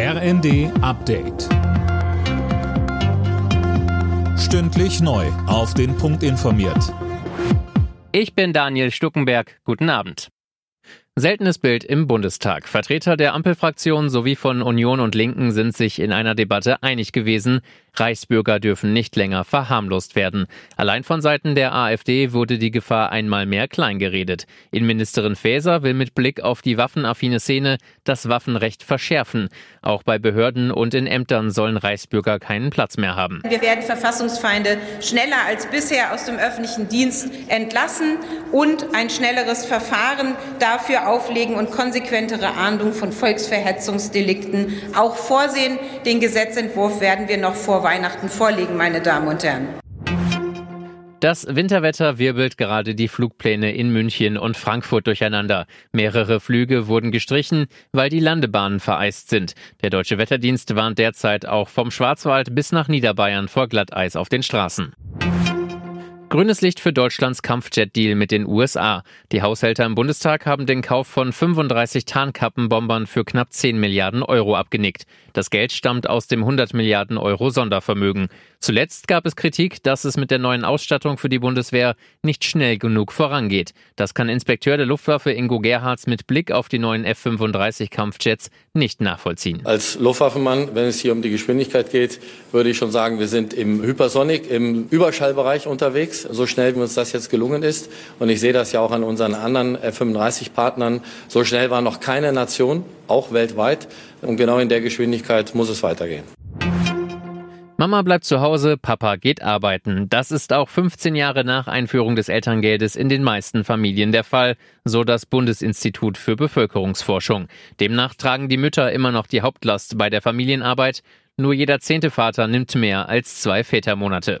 RND Update. Stündlich neu. Auf den Punkt informiert. Ich bin Daniel Stuckenberg. Guten Abend. Seltenes Bild im Bundestag. Vertreter der Ampelfraktion sowie von Union und Linken sind sich in einer Debatte einig gewesen. Reichsbürger dürfen nicht länger verharmlost werden. Allein von Seiten der AfD wurde die Gefahr einmal mehr kleingeredet. Innenministerin Faeser will mit Blick auf die waffenaffine Szene das Waffenrecht verschärfen. Auch bei Behörden und in Ämtern sollen Reichsbürger keinen Platz mehr haben. Wir werden Verfassungsfeinde schneller als bisher aus dem öffentlichen Dienst entlassen und ein schnelleres Verfahren dafür auflegen und konsequentere Ahndung von Volksverhetzungsdelikten auch vorsehen. Den Gesetzentwurf werden wir noch vor Weihnachten vorlegen, meine Damen und Herren. Das Winterwetter wirbelt gerade die Flugpläne in München und Frankfurt durcheinander. Mehrere Flüge wurden gestrichen, weil die Landebahnen vereist sind. Der Deutsche Wetterdienst warnt derzeit auch vom Schwarzwald bis nach Niederbayern vor Glatteis auf den Straßen. Grünes Licht für Deutschlands Kampfjet-Deal mit den USA. Die Haushälter im Bundestag haben den Kauf von 35 Tarnkappenbombern für knapp 10 Milliarden Euro abgenickt. Das Geld stammt aus dem 100 Milliarden Euro Sondervermögen. Zuletzt gab es Kritik, dass es mit der neuen Ausstattung für die Bundeswehr nicht schnell genug vorangeht. Das kann Inspekteur der Luftwaffe Ingo Gerhards mit Blick auf die neuen F-35 Kampfjets nicht nachvollziehen. Als Luftwaffenmann, wenn es hier um die Geschwindigkeit geht, würde ich schon sagen, wir sind im Hypersonic, im Überschallbereich unterwegs, so schnell wie uns das jetzt gelungen ist. Und ich sehe das ja auch an unseren anderen F-35-Partnern. So schnell war noch keine Nation, auch weltweit. Und genau in der Geschwindigkeit muss es weitergehen. Mama bleibt zu Hause, Papa geht arbeiten. Das ist auch 15 Jahre nach Einführung des Elterngeldes in den meisten Familien der Fall, so das Bundesinstitut für Bevölkerungsforschung. Demnach tragen die Mütter immer noch die Hauptlast bei der Familienarbeit. Nur jeder zehnte Vater nimmt mehr als zwei Vätermonate.